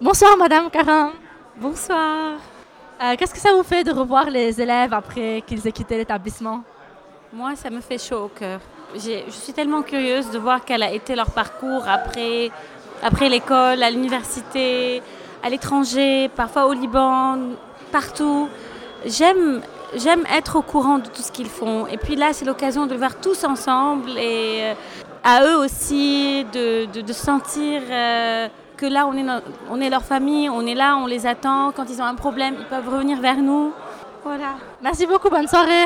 Bonsoir Madame Carin. Bonsoir. Euh, Qu'est-ce que ça vous fait de revoir les élèves après qu'ils aient quitté l'établissement? Moi, ça me fait chaud au cœur. Je suis tellement curieuse de voir quel a été leur parcours après, après l'école, à l'université, à l'étranger, parfois au Liban, partout. J'aime, j'aime être au courant de tout ce qu'ils font. Et puis là, c'est l'occasion de le voir tous ensemble et euh, à eux aussi de, de- de sentir euh, que là, on est, on est leur famille, on est là, on les attend. Quand ils ont un problème, ils peuvent revenir vers nous. Voilà. Merci beaucoup, bonne soirée.